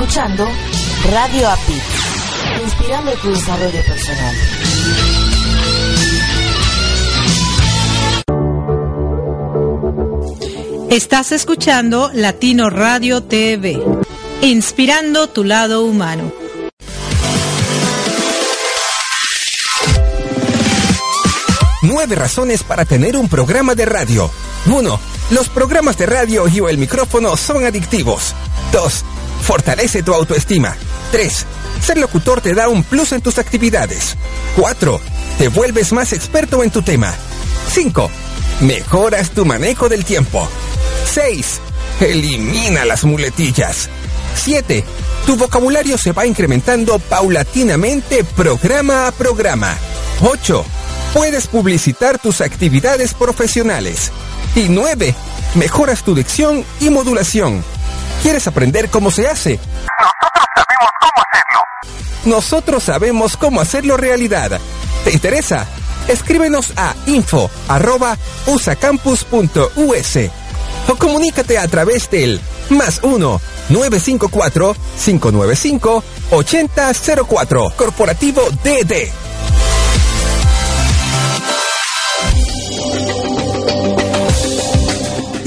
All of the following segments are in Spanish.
escuchando Radio API, inspirando tu desarrollo personal. Estás escuchando Latino Radio TV, inspirando tu lado humano. Nueve razones para tener un programa de radio. 1. Los programas de radio y o el micrófono son adictivos. 2. Fortalece tu autoestima. 3. Ser locutor te da un plus en tus actividades. 4. Te vuelves más experto en tu tema. 5. Mejoras tu manejo del tiempo. 6. Elimina las muletillas. 7. Tu vocabulario se va incrementando paulatinamente programa a programa. 8. Puedes publicitar tus actividades profesionales. Y 9. Mejoras tu dicción y modulación. ¿Quieres aprender cómo se hace? Nosotros sabemos cómo hacerlo. Nosotros sabemos cómo hacerlo realidad. ¿Te interesa? Escríbenos a info.usacampus.us o comunícate a través del más 1 954 595 8004 Corporativo DD.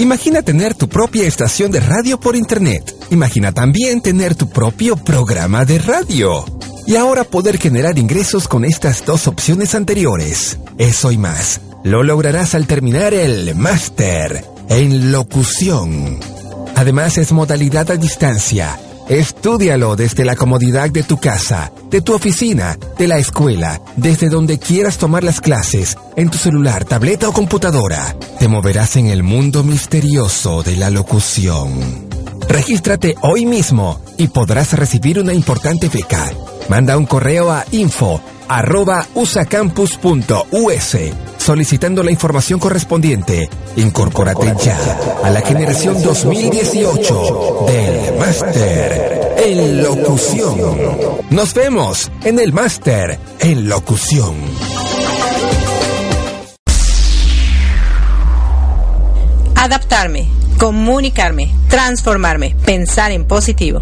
Imagina tener tu propia estación de radio por internet. Imagina también tener tu propio programa de radio. Y ahora poder generar ingresos con estas dos opciones anteriores. Eso y más. Lo lograrás al terminar el máster en locución. Además es modalidad a distancia. Estúdialo desde la comodidad de tu casa, de tu oficina, de la escuela, desde donde quieras tomar las clases, en tu celular, tableta o computadora. Te moverás en el mundo misterioso de la locución. Regístrate hoy mismo y podrás recibir una importante beca. Manda un correo a info arroba usacampus.us solicitando la información correspondiente. Incorpórate ya a la generación 2018 del Máster en Locución. Nos vemos en el Máster en Locución. Adaptarme, comunicarme, transformarme, pensar en positivo.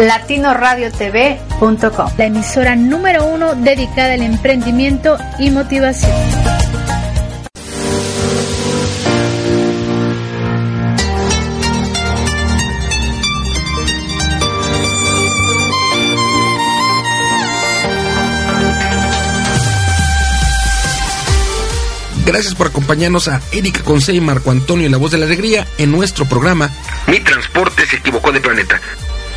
latinoradiotv.com, la emisora número uno dedicada al emprendimiento y motivación. Gracias por acompañarnos a Erika Conce y Marco Antonio La Voz de la Alegría en nuestro programa Mi Transporte se equivocó de planeta.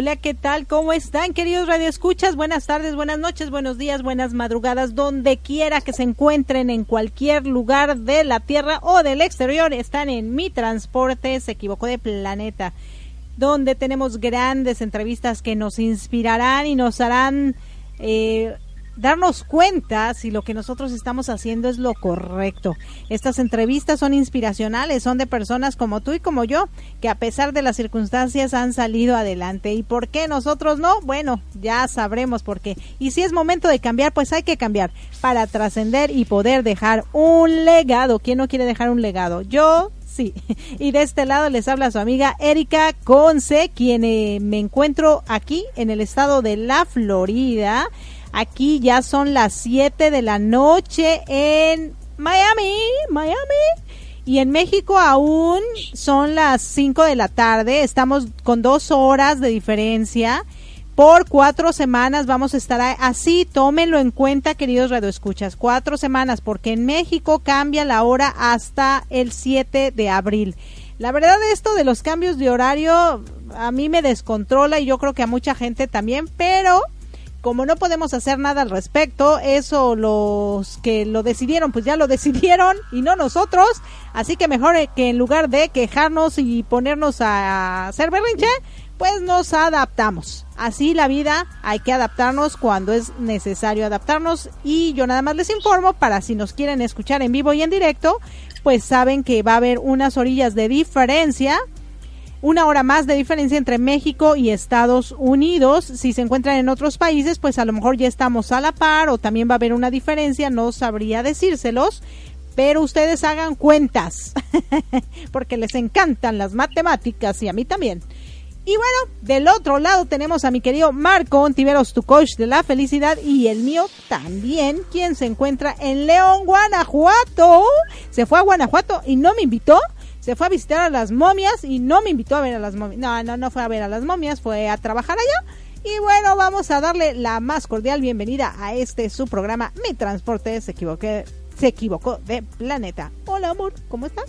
Hola, ¿qué tal? ¿Cómo están, queridos radioescuchas? Buenas tardes, buenas noches, buenos días, buenas madrugadas, donde quiera que se encuentren en cualquier lugar de la Tierra o del exterior. Están en Mi Transporte, se equivocó de planeta, donde tenemos grandes entrevistas que nos inspirarán y nos harán eh, darnos cuenta si lo que nosotros estamos haciendo es lo correcto. Estas entrevistas son inspiracionales, son de personas como tú y como yo, que a pesar de las circunstancias han salido adelante. ¿Y por qué nosotros no? Bueno, ya sabremos por qué. Y si es momento de cambiar, pues hay que cambiar para trascender y poder dejar un legado. ¿Quién no quiere dejar un legado? Yo Sí, y de este lado les habla su amiga Erika Conce, quien eh, me encuentro aquí en el estado de la Florida Aquí ya son las 7 de la noche en Miami, Miami. Y en México aún son las 5 de la tarde. Estamos con dos horas de diferencia. Por cuatro semanas vamos a estar así. Tómenlo en cuenta, queridos radioescuchas. Cuatro semanas, porque en México cambia la hora hasta el 7 de abril. La verdad, esto de los cambios de horario a mí me descontrola y yo creo que a mucha gente también, pero como no podemos hacer nada al respecto, eso los que lo decidieron, pues ya lo decidieron y no nosotros. Así que mejor que en lugar de quejarnos y ponernos a hacer berrinche, pues nos adaptamos. Así la vida, hay que adaptarnos cuando es necesario adaptarnos. Y yo nada más les informo para si nos quieren escuchar en vivo y en directo, pues saben que va a haber unas orillas de diferencia una hora más de diferencia entre México y Estados Unidos. Si se encuentran en otros países, pues a lo mejor ya estamos a la par o también va a haber una diferencia, no sabría decírselos. Pero ustedes hagan cuentas, porque les encantan las matemáticas y a mí también. Y bueno, del otro lado tenemos a mi querido Marco Ontiveros, tu coach de la felicidad, y el mío también, quien se encuentra en León, Guanajuato. Se fue a Guanajuato y no me invitó se fue a visitar a las momias y no me invitó a ver a las momias. No, no, no fue a ver a las momias, fue a trabajar allá. Y bueno, vamos a darle la más cordial bienvenida a este su programa Mi Transporte se equivoqué, se equivocó de planeta. Hola amor, ¿cómo está?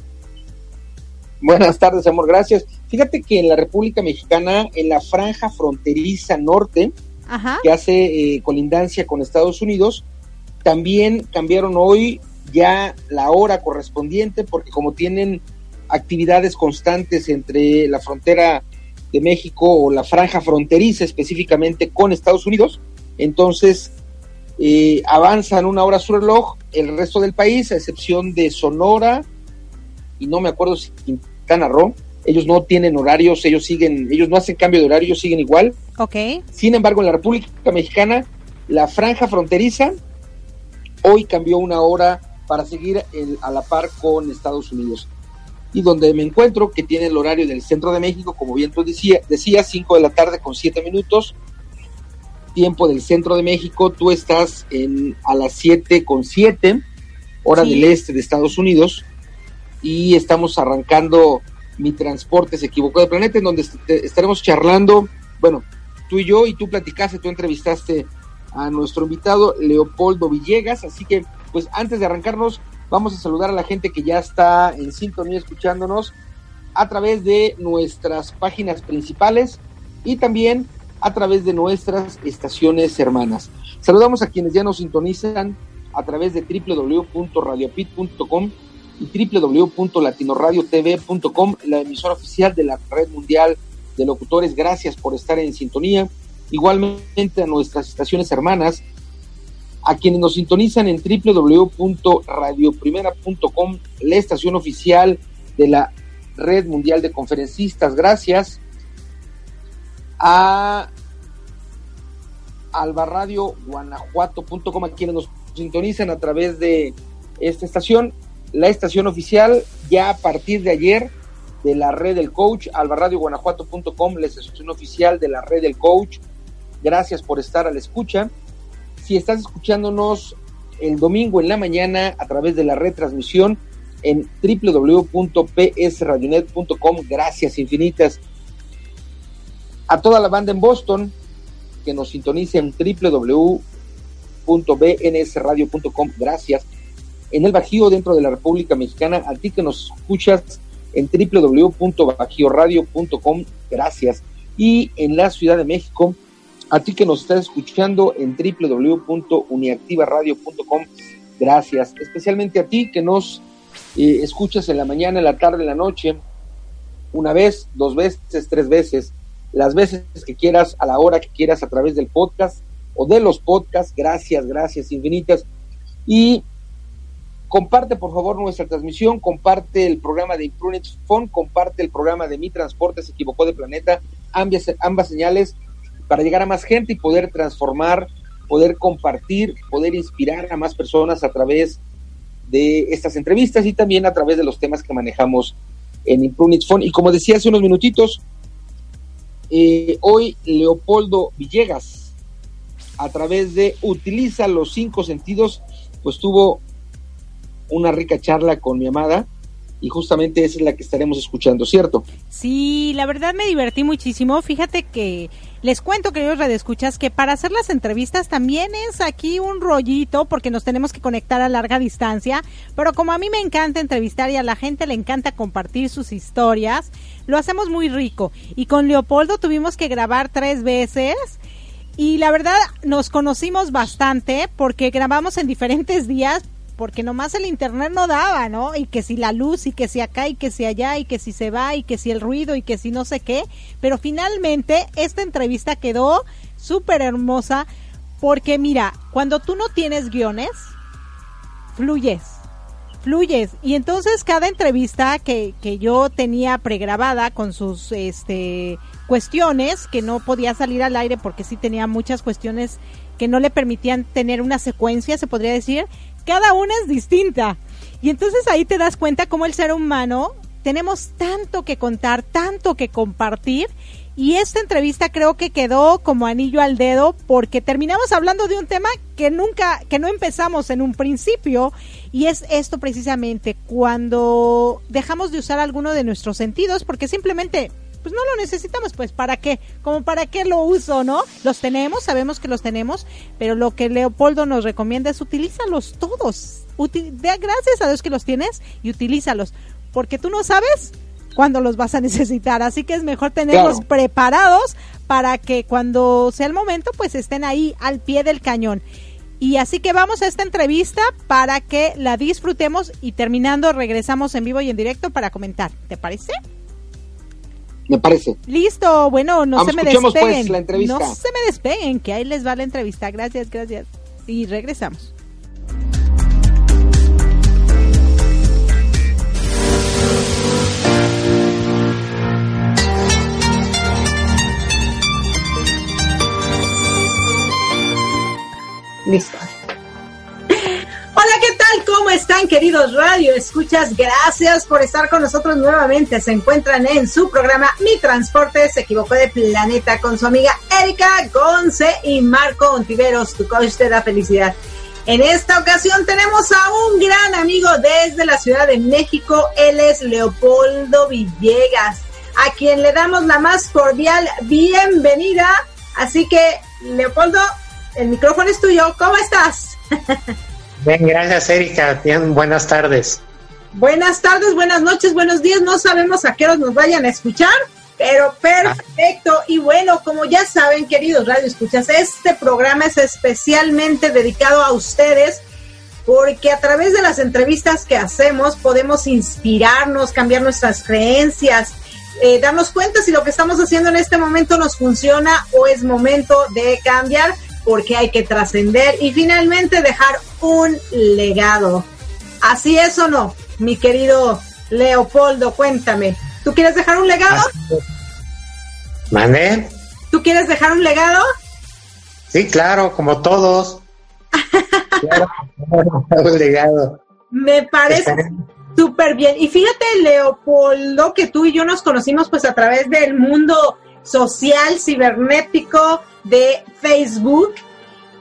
Buenas tardes, amor, gracias. Fíjate que en la República Mexicana, en la franja fronteriza norte, que hace eh, colindancia con Estados Unidos, también cambiaron hoy ya la hora correspondiente, porque como tienen actividades constantes entre la frontera de México o la franja fronteriza específicamente con Estados Unidos. Entonces, eh, avanzan una hora su reloj el resto del país, a excepción de Sonora y no me acuerdo si Quintana Roo. Ellos no tienen horarios, ellos siguen, ellos no hacen cambio de horario, ellos siguen igual. Ok. Sin embargo, en la República Mexicana, la franja fronteriza hoy cambió una hora para seguir a la par con Estados Unidos y donde me encuentro, que tiene el horario del centro de México, como bien tú decía, decía 5 de la tarde con 7 minutos, tiempo del centro de México, tú estás en, a las 7 con 7, hora del este de Estados Unidos, y estamos arrancando mi transporte se equivocó de planeta, en donde estaremos charlando, bueno, tú y yo, y tú platicaste, tú entrevistaste a nuestro invitado Leopoldo Villegas, así que pues antes de arrancarnos, Vamos a saludar a la gente que ya está en sintonía escuchándonos a través de nuestras páginas principales y también a través de nuestras estaciones hermanas. Saludamos a quienes ya nos sintonizan a través de www.radiopit.com y www.latinoradiotv.com, la emisora oficial de la Red Mundial de Locutores. Gracias por estar en sintonía. Igualmente a nuestras estaciones hermanas a quienes nos sintonizan en www.radioprimera.com, la estación oficial de la Red Mundial de Conferencistas. Gracias a albarradioguanajuato.com, a quienes nos sintonizan a través de esta estación, la estación oficial ya a partir de ayer de la red del coach, albarradioguanajuato.com, la estación oficial de la red del coach. Gracias por estar a la escucha si estás escuchándonos el domingo en la mañana a través de la retransmisión en www.psradionet.com. Gracias infinitas. A toda la banda en Boston que nos sintonice en www.bnsradio.com. Gracias. En el Bajío, dentro de la República Mexicana, a ti que nos escuchas en www.bajioradio.com. Gracias. Y en la Ciudad de México, a ti que nos estás escuchando en www.uniactivaradio.com, gracias. Especialmente a ti que nos eh, escuchas en la mañana, en la tarde, en la noche, una vez, dos veces, tres veces, las veces que quieras, a la hora que quieras, a través del podcast. o de los podcasts. Gracias, gracias infinitas. Y comparte por favor nuestra transmisión, comparte el programa de Imprunit Phone, comparte el programa de Mi Transporte se equivocó de planeta, ambas, ambas señales para llegar a más gente y poder transformar, poder compartir, poder inspirar a más personas a través de estas entrevistas y también a través de los temas que manejamos en Imprunit Phone. Y como decía hace unos minutitos, eh, hoy Leopoldo Villegas, a través de Utiliza los cinco sentidos, pues tuvo una rica charla con mi amada y justamente esa es la que estaremos escuchando, ¿cierto? Sí, la verdad me divertí muchísimo. Fíjate que les cuento, queridos redescuchas, que para hacer las entrevistas también es aquí un rollito porque nos tenemos que conectar a larga distancia, pero como a mí me encanta entrevistar y a la gente le encanta compartir sus historias, lo hacemos muy rico. Y con Leopoldo tuvimos que grabar tres veces. Y la verdad nos conocimos bastante porque grabamos en diferentes días, porque nomás el internet no daba, ¿no? Y que si la luz, y que si acá, y que si allá, y que si se va, y que si el ruido, y que si no sé qué. Pero finalmente esta entrevista quedó súper hermosa porque mira, cuando tú no tienes guiones, fluyes, fluyes. Y entonces cada entrevista que, que yo tenía pregrabada con sus este, cuestiones, que no podía salir al aire porque sí tenía muchas cuestiones que no le permitían tener una secuencia, se podría decir, cada una es distinta. Y entonces ahí te das cuenta cómo el ser humano tenemos tanto que contar, tanto que compartir. Y esta entrevista creo que quedó como anillo al dedo porque terminamos hablando de un tema que nunca, que no empezamos en un principio. Y es esto precisamente, cuando dejamos de usar alguno de nuestros sentidos porque simplemente pues no lo necesitamos, pues ¿para qué? Como para qué lo uso, ¿no? Los tenemos, sabemos que los tenemos, pero lo que Leopoldo nos recomienda es utilízalos todos. gracias a Dios que los tienes y utilízalos, porque tú no sabes cuándo los vas a necesitar, así que es mejor tenerlos preparados para que cuando sea el momento, pues estén ahí al pie del cañón. Y así que vamos a esta entrevista para que la disfrutemos y terminando regresamos en vivo y en directo para comentar. ¿Te parece? Me parece. Listo, bueno, no se me pues, despeguen. No se me despeguen, que ahí les va la entrevista. Gracias, gracias. Y regresamos. Listo. Hola, ¿qué tal? ¿Cómo están, queridos radio escuchas? Gracias por estar con nosotros nuevamente. Se encuentran en su programa Mi Transporte se equivocó de planeta con su amiga Erika Gonce y Marco Ontiveros, tu coach de la felicidad. En esta ocasión tenemos a un gran amigo desde la Ciudad de México. Él es Leopoldo Villegas, a quien le damos la más cordial bienvenida. Así que, Leopoldo, el micrófono es tuyo. ¿Cómo estás? Bien, gracias Erika. Bien, buenas tardes. Buenas tardes, buenas noches, buenos días. No sabemos a qué hora nos vayan a escuchar, pero perfecto. Y bueno, como ya saben, queridos Radio Escuchas, este programa es especialmente dedicado a ustedes porque a través de las entrevistas que hacemos podemos inspirarnos, cambiar nuestras creencias, eh, darnos cuenta si lo que estamos haciendo en este momento nos funciona o es momento de cambiar porque hay que trascender y finalmente dejar un legado. ¿Así es o no, mi querido Leopoldo? Cuéntame. ¿Tú quieres dejar un legado? ¿Mande? ¿Tú quieres dejar un legado? Sí, claro, como todos. claro, un legado. Me parece súper bien. Y fíjate, Leopoldo, que tú y yo nos conocimos pues a través del mundo social, cibernético, de Facebook.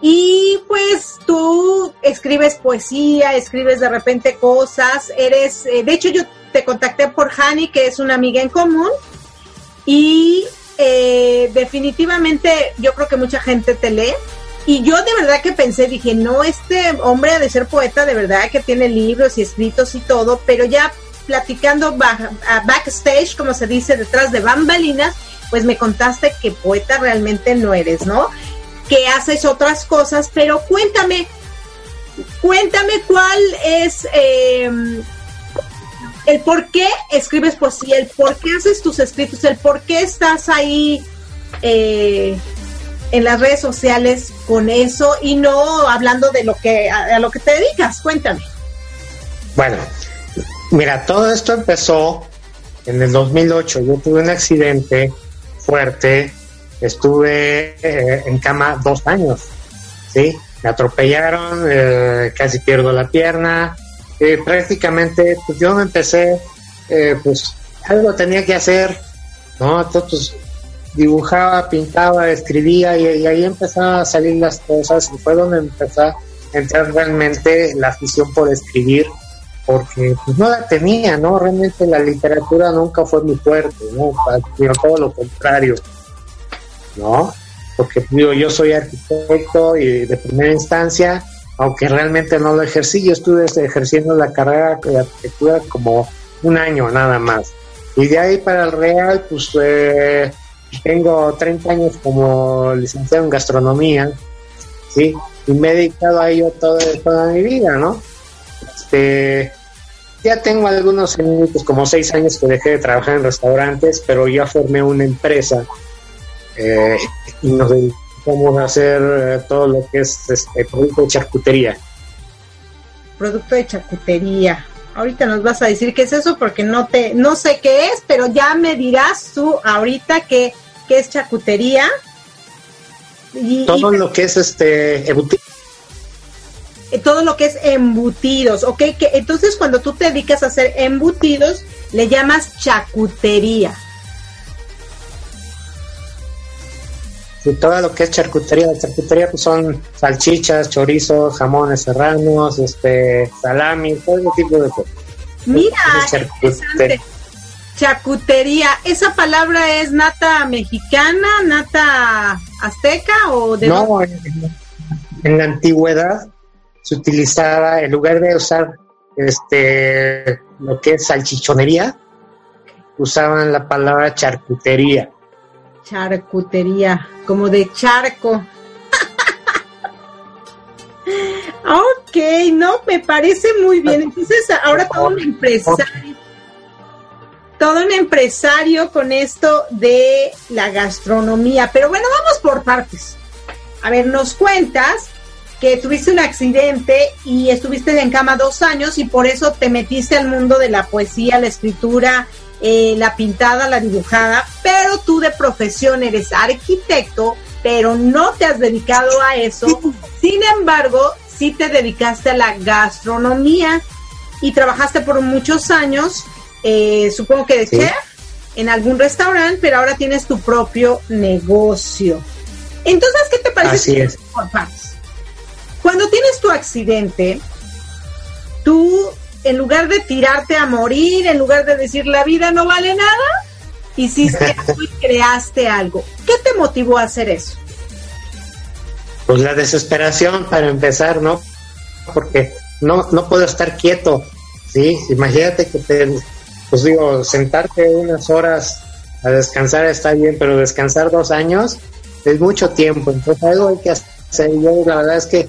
Y pues tú escribes poesía, escribes de repente cosas, eres, eh, de hecho yo te contacté por Hani, que es una amiga en común, y eh, definitivamente yo creo que mucha gente te lee. Y yo de verdad que pensé, dije, no, este hombre ha de ser poeta, de verdad que tiene libros y escritos y todo, pero ya platicando backstage, como se dice, detrás de bambalinas, pues me contaste que poeta realmente no eres, ¿no? Que haces otras cosas, pero cuéntame, cuéntame cuál es em, el por qué escribes poesía, el por qué haces tus escritos, el por qué estás ahí eh, en las redes sociales con eso y no hablando de lo que a, lo que te dedicas? Cuéntame. Bueno, mira, todo esto empezó en el 2008. Yo tuve un accidente fuerte, estuve eh, en cama dos años, ¿sí? Me atropellaron, eh, casi pierdo la pierna, eh, prácticamente pues yo empecé, pues algo tenía que hacer, ¿no? Entonces dibujaba, pintaba, escribía y, ahí empezaban a salir las cosas y fue donde empezó a entrar realmente la afición por escribir porque pues no la tenía, ¿no? Realmente la literatura nunca fue muy fuerte, ¿no? Sino todo lo contrario, ¿no? Porque digo, yo soy arquitecto y de primera instancia, aunque realmente no lo ejercí, yo estuve ejerciendo la carrera de arquitectura como un año nada más. Y de ahí para el Real, pues eh, tengo 30 años como licenciado en gastronomía, ¿sí? Y me he dedicado a ello todo, toda mi vida, ¿no? Este, ya tengo algunos años, como seis años que dejé de trabajar en restaurantes, pero ya formé una empresa eh, y nos dedicamos a hacer eh, todo lo que es este producto de charcutería. Producto de charcutería. Ahorita nos vas a decir qué es eso porque no te, no sé qué es, pero ya me dirás tú ahorita qué, qué es charcutería. Y, todo lo que es este todo lo que es embutidos, ¿ok? Que, entonces cuando tú te dedicas a hacer embutidos, le llamas chacutería. Sí, todo lo que es charcutería, la charcutería pues son salchichas, chorizos, jamones serranos, este, salami, todo ese tipo de cosas. Mira, interesante. Chacutería, ¿esa palabra es nata mexicana, nata azteca o de No, en la antigüedad se utilizaba, en lugar de usar este lo que es salchichonería, usaban la palabra charcutería. Charcutería, como de charco. ok, no, me parece muy bien. Entonces, ahora todo un empresario, todo un empresario con esto de la gastronomía. Pero bueno, vamos por partes. A ver, nos cuentas que tuviste un accidente y estuviste en cama dos años y por eso te metiste al mundo de la poesía, la escritura, eh, la pintada, la dibujada, pero tú de profesión eres arquitecto, pero no te has dedicado a eso. Sin embargo, sí te dedicaste a la gastronomía y trabajaste por muchos años, eh, supongo que de chef, en algún restaurante, pero ahora tienes tu propio negocio. Entonces, ¿qué te parece? Así es. Cuando tienes tu accidente, tú, en lugar de tirarte a morir, en lugar de decir la vida no vale nada, hiciste y creaste algo. ¿Qué te motivó a hacer eso? Pues la desesperación para empezar, ¿no? Porque no, no puedo estar quieto, ¿sí? Imagínate que te, pues digo, sentarte unas horas a descansar está bien, pero descansar dos años es mucho tiempo, entonces algo hay que hacer. Yo la verdad es que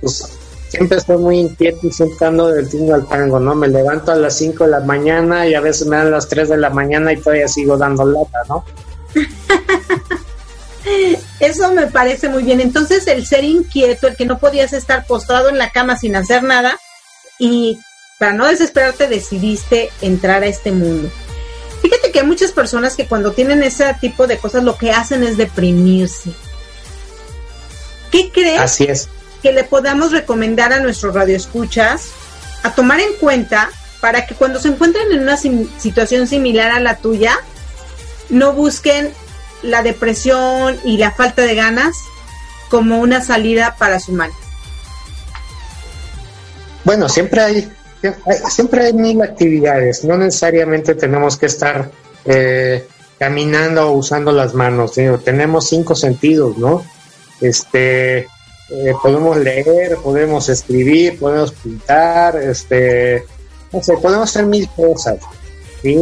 pues siempre estoy muy inquieto y sentando del tingo al tango, ¿no? Me levanto a las 5 de la mañana y a veces me dan las 3 de la mañana y todavía sigo dando lata, ¿no? Eso me parece muy bien. Entonces, el ser inquieto, el que no podías estar postrado en la cama sin hacer nada y para no desesperarte decidiste entrar a este mundo. Fíjate que hay muchas personas que cuando tienen ese tipo de cosas lo que hacen es deprimirse. ¿Qué crees? Así es que le podamos recomendar a nuestros radioescuchas a tomar en cuenta para que cuando se encuentren en una situación similar a la tuya, no busquen la depresión y la falta de ganas como una salida para su mal. Bueno, siempre hay, siempre hay mil actividades, no necesariamente tenemos que estar eh, caminando o usando las manos, tenemos cinco sentidos, ¿no? Este, eh, podemos leer, podemos escribir, podemos pintar, este, no sé, podemos hacer mil cosas. ¿sí?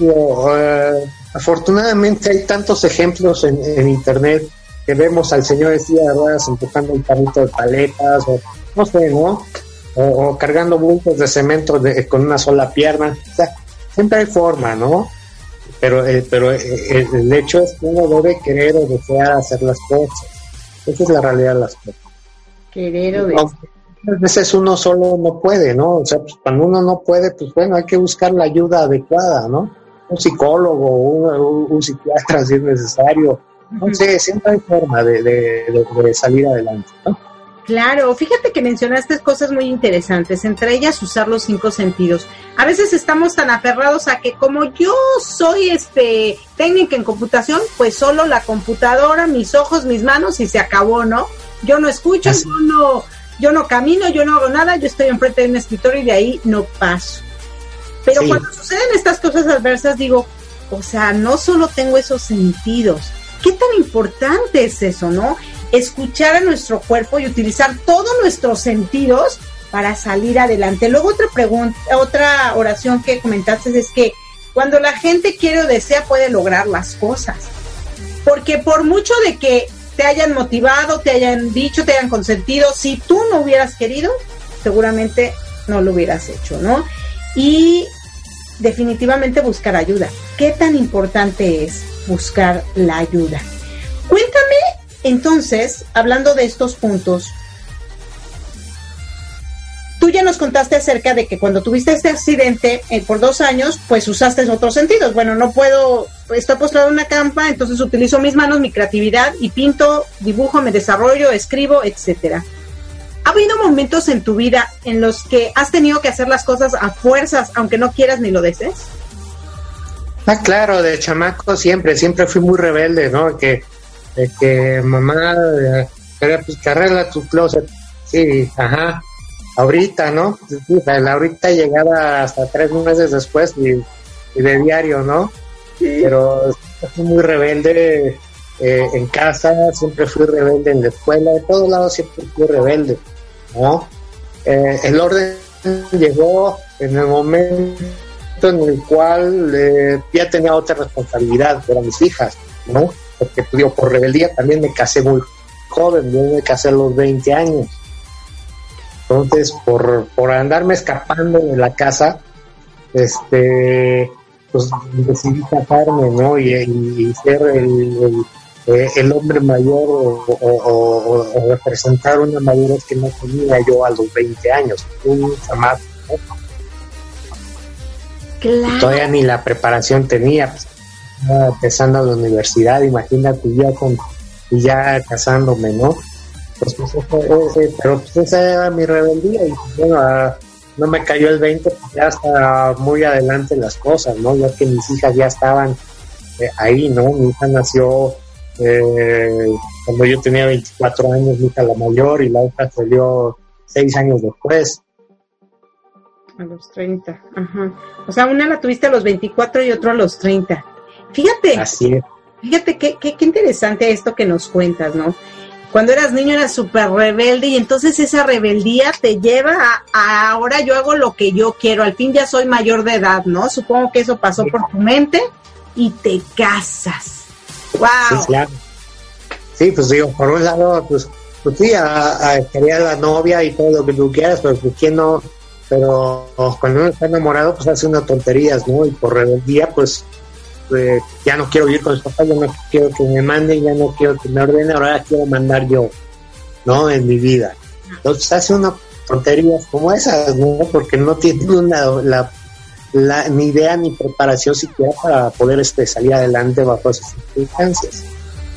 Eh, afortunadamente hay tantos ejemplos en, internet que vemos al señor de silla de ruedas empujando un carrito de paletas, o no sé, ¿no? O, cargando bultos de cemento con una sola pierna. O sea, siempre hay forma, ¿no? pero, eh, pero eh, el, hecho es que uno debe querer o desear hacer las cosas. Esa es la realidad de las cosas. Querer o desear. A veces uno solo no puede, ¿no? O sea, pues, cuando uno no puede, pues bueno, hay que buscar la ayuda adecuada, ¿no? Un psicólogo, un, un, psiquiatra si es necesario. No sé, siempre hay forma de, de salir adelante, ¿no? Claro, fíjate que mencionaste cosas muy interesantes, entre ellas usar los cinco sentidos. A veces estamos tan aferrados a que como yo soy este técnica en computación, pues solo la computadora, mis ojos, mis manos y se acabó, ¿no? Yo no escucho, yo no, yo no camino, yo no hago nada, yo estoy enfrente de un escritorio y de ahí no paso. Pero cuando suceden estas cosas adversas, digo, o sea, no solo tengo esos sentidos, ¿qué tan importante es eso, no? Escuchar a nuestro cuerpo y utilizar todos nuestros sentidos para salir adelante. Luego otra pregunta, otra oración que comentaste es que cuando la gente quiere o desea puede lograr las cosas. Porque por mucho de que te hayan motivado, te hayan dicho, te hayan consentido, si tú no hubieras querido, seguramente no lo hubieras hecho, ¿no? Y definitivamente buscar ayuda. ¿Qué tan importante es buscar la ayuda? Cuéntame entonces, hablando de estos puntos, tú ya nos contaste acerca de que cuando tuviste este accidente eh, por dos años, pues usaste otros sentidos. Bueno, no puedo, estoy postrado en una campa, entonces utilizo mis manos, mi creatividad y pinto, dibujo, me desarrollo, escribo, etcétera. ¿Ha habido momentos en tu vida en los que has tenido que hacer las cosas a fuerzas, aunque no quieras ni lo desees? Ah, claro, de chamaco siempre, siempre fui muy rebelde, ¿no? Que de que mamá, pues que arregla tu closet. Sí, ajá. Ahorita, ¿no? La ahorita llegaba hasta tres meses después y, de diario, ¿no? Pero fui muy rebelde eh, en casa, siempre fui rebelde en la escuela, de todos lados siempre fui rebelde, ¿no? Eh, el orden llegó en el momento en el cual eh, ya tenía otra responsabilidad, eran mis hijas, ¿no? porque pues, digo, por rebeldía también me casé muy joven, yo me casé a los 20 años. Entonces, por, por andarme escapando de la casa, este, pues decidí casarme, ¿no? Y, ser el, el, hombre mayor o, representar una madurez que no tenía yo a los 20 años, un chamaco, Todavía ni la preparación tenía, pues, empezando la universidad, imagínate ya con ya casándome, ¿no? Pues, pues pero pues esa era mi rebeldía y bueno, ah, no me cayó el 20, pues ya está muy adelante las cosas, ¿no? Ya que mis hijas ya estaban eh, ahí, ¿no? Mi hija nació eh, cuando yo tenía 24 años, mi hija la mayor, y la otra salió 6 años después. A los 30, ajá. O sea, una la tuviste a los 24 y otro a los 30. Fíjate, fíjate qué, qué, interesante esto que nos cuentas, ¿no? Cuando eras niño eras súper rebelde y entonces esa rebeldía te lleva a, ahora yo hago lo que yo quiero, al fin ya soy mayor de edad, ¿no? Supongo que eso pasó por tu mente y te casas. ¡Wow! Sí, claro. Sí, pues digo, por un lado, pues, pues sí, a, quería la novia y todo lo que tú quieras, pero pues quién no, pero cuando uno está enamorado, pues hace unas tonterías, ¿no? Y por rebeldía, pues ya no quiero vivir con mis papás, ya no quiero que me manden, ya no quiero que me ordenen, ahora quiero mandar yo, ¿no? En mi vida. Entonces hace una tonterías como esas, ¿no? Porque no tiene una, la, la, ni idea ni preparación siquiera para poder este, salir adelante bajo esas circunstancias.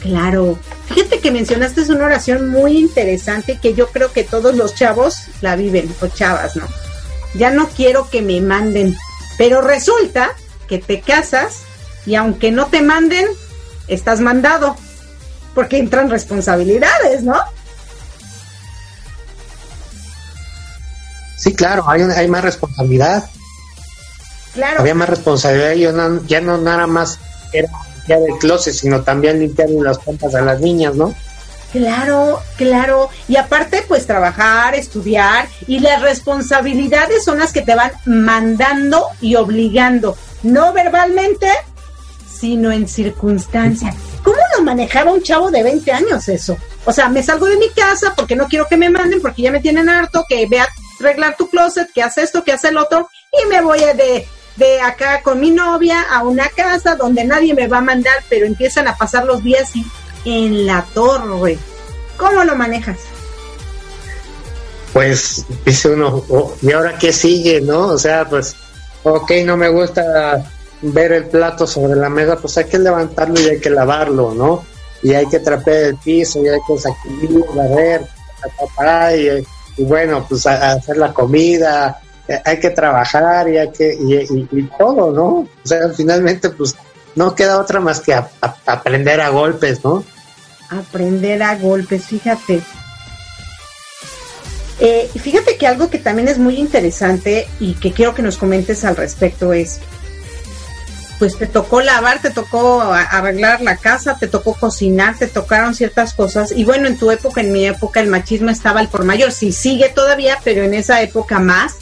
Claro. Fíjate que mencionaste una oración muy interesante que yo creo que todos los chavos la viven, o chavas, ¿no? Ya no quiero que me manden, pero resulta que te casas y aunque no te manden, estás mandado, porque entran responsabilidades, ¿no? Sí, claro, hay, hay más responsabilidad. Claro. Había más responsabilidad y no, ya no nada más era limpiar el closet, sino también limpiar las pompas a las niñas, ¿no? Claro, claro. Y aparte, pues trabajar, estudiar y las responsabilidades son las que te van mandando y obligando, no verbalmente, sino en circunstancias. ¿Cómo lo manejaba un chavo de 20 años eso? O sea, me salgo de mi casa porque no quiero que me manden, porque ya me tienen harto, que vea arreglar tu closet, que hace esto, que hace el otro, y me voy de, de acá con mi novia a una casa donde nadie me va a mandar, pero empiezan a pasar los días y en la torre. ¿Cómo lo manejas? Pues dice uno, oh, ¿y ahora qué sigue, no? O sea, pues, ok, no me gusta ver el plato sobre la mesa, pues hay que levantarlo y hay que lavarlo, ¿no? Y hay que trapear el piso, y hay que sacudir, barrer, y, y, bueno, pues hacer la comida, hay que trabajar y hay que, y, todo, ¿no? O sea, finalmente, pues no queda otra más que aprender a golpes, ¿no? Aprender a golpes, fíjate. Eh, fíjate que algo que también es muy interesante y que quiero que nos comentes al respecto es, pues te tocó lavar, te tocó arreglar la casa, te tocó cocinar, te tocaron ciertas cosas. Y bueno, en tu época, en mi época, el machismo estaba al por mayor. Sí, sigue todavía, pero en esa época más.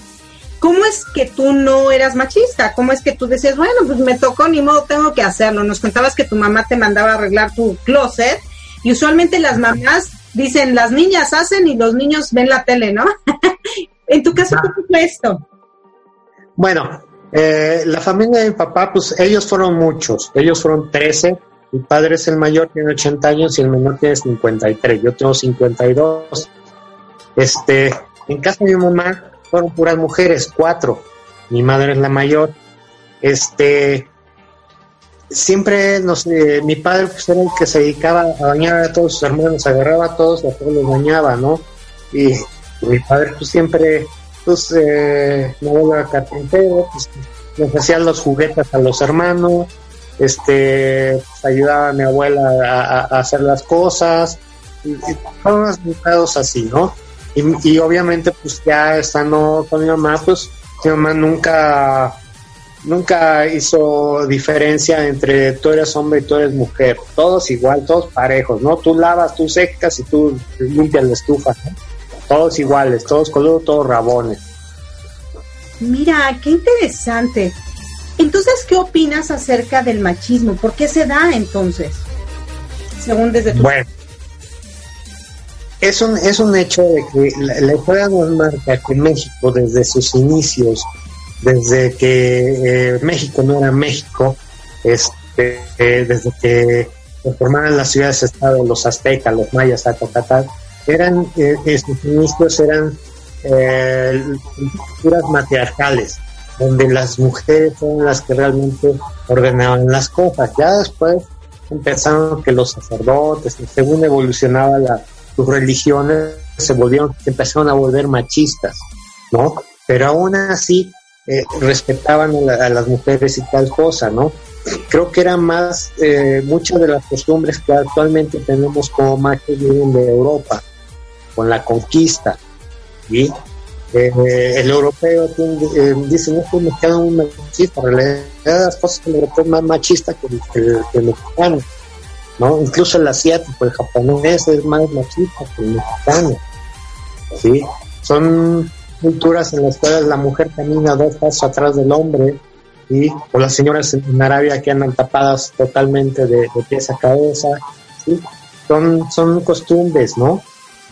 ¿Cómo es que tú no eras machista? ¿Cómo es que tú decías, bueno, pues me tocó, ni modo, tengo que hacerlo? Nos contabas que tu mamá te mandaba a arreglar tu closet y usualmente las mamás dicen, las niñas hacen y los niños ven la tele, ¿no? en tu caso, ¿cómo fue esto? Bueno, eh, la familia de mi papá, pues ellos fueron muchos, ellos fueron 13, mi padre es el mayor, tiene 80 años y el menor tiene 53, yo tengo 52. Este, en casa de mi mamá fueron puras mujeres, cuatro, mi madre es la mayor. Este, siempre, no sé, mi padre pues, era el que se dedicaba a bañar a todos sus hermanos, agarraba a todos y a todos los bañaba, ¿no? Y mi padre pues siempre pues eh, mi abuelo carpintero, pues nos hacían los juguetes a los hermanos, este, pues, ayudaba a mi abuela a, hacer las cosas, y, y todos así, ¿no? Y, y, obviamente, pues ya estando con mi mamá, pues mi mamá nunca, nunca hizo diferencia entre tú eres hombre y tú eres mujer, todos igual, todos parejos, ¿no? Tú lavas, tú secas y tú limpias la estufa, ¿no? Todos iguales, todos coludos, todos rabones. Mira, qué interesante. Entonces, ¿qué opinas acerca del machismo? ¿Por qué se da entonces? Según desde tu... Bueno, es un, es un hecho de que la, la historia nos marca que México desde sus inicios, desde que eh, México no era México, este, eh, desde que se formaron las ciudades-estado, los aztecas, los mayas, ta, ta, ta, eran, eh, sus inicios eran eh, culturas matriarcales, donde las mujeres son las que realmente ordenaban las cosas. Ya después empezaron que los sacerdotes, según evolucionaba la, sus religiones, se volvieron, empezaron a volver machistas, ¿no? Pero aún así eh, respetaban a, las mujeres y tal cosa, ¿no? Creo que era más, eh, muchas de las costumbres que actualmente tenemos como machos vienen de Europa con la conquista. ¿sí? Eh, el europeo eh, dice, no, pues me queda un machista, en realidad las cosas que el europeo es más machista que el, mexicano. ¿no? Incluso el asiático, el japonés es más machista que el mexicano. ¿sí? Son culturas en las cuales la mujer camina dos pasos atrás del hombre y o las señoras en Arabia que andan tapadas totalmente de, de pies a cabeza. ¿sí? Son, son costumbres, ¿no?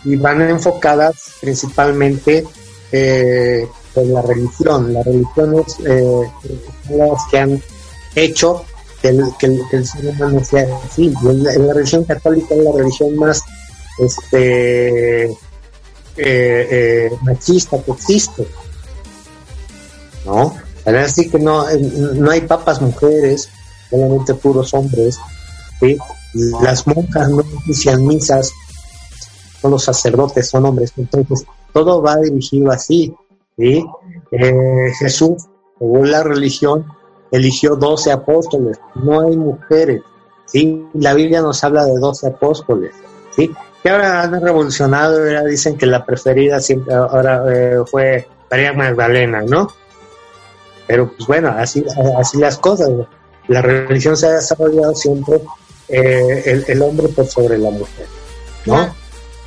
Y van enfocadas principalmente eh, en la religión. Las religiones eh, las que han hecho que el, que el, ser humano sea así. La, religión católica es la religión más este eh, eh, machista que existe. ¿No? Así que no, no hay papas mujeres, solamente puros hombres. ¿sí? Las monjas no ofician misas, los sacerdotes, son hombres. Entonces, todo va dirigido así. ¿sí? Eh, Jesús, según la religión, eligió 12 apóstoles, no hay mujeres. ¿sí? La Biblia nos habla de 12 apóstoles. ¿sí? Que ahora han revolucionado, ahora dicen que la preferida siempre ahora eh, fue María Magdalena, ¿no? Pero pues bueno, así, así las cosas. La religión se ha desarrollado siempre eh, el, el, hombre por sobre la mujer, ¿no?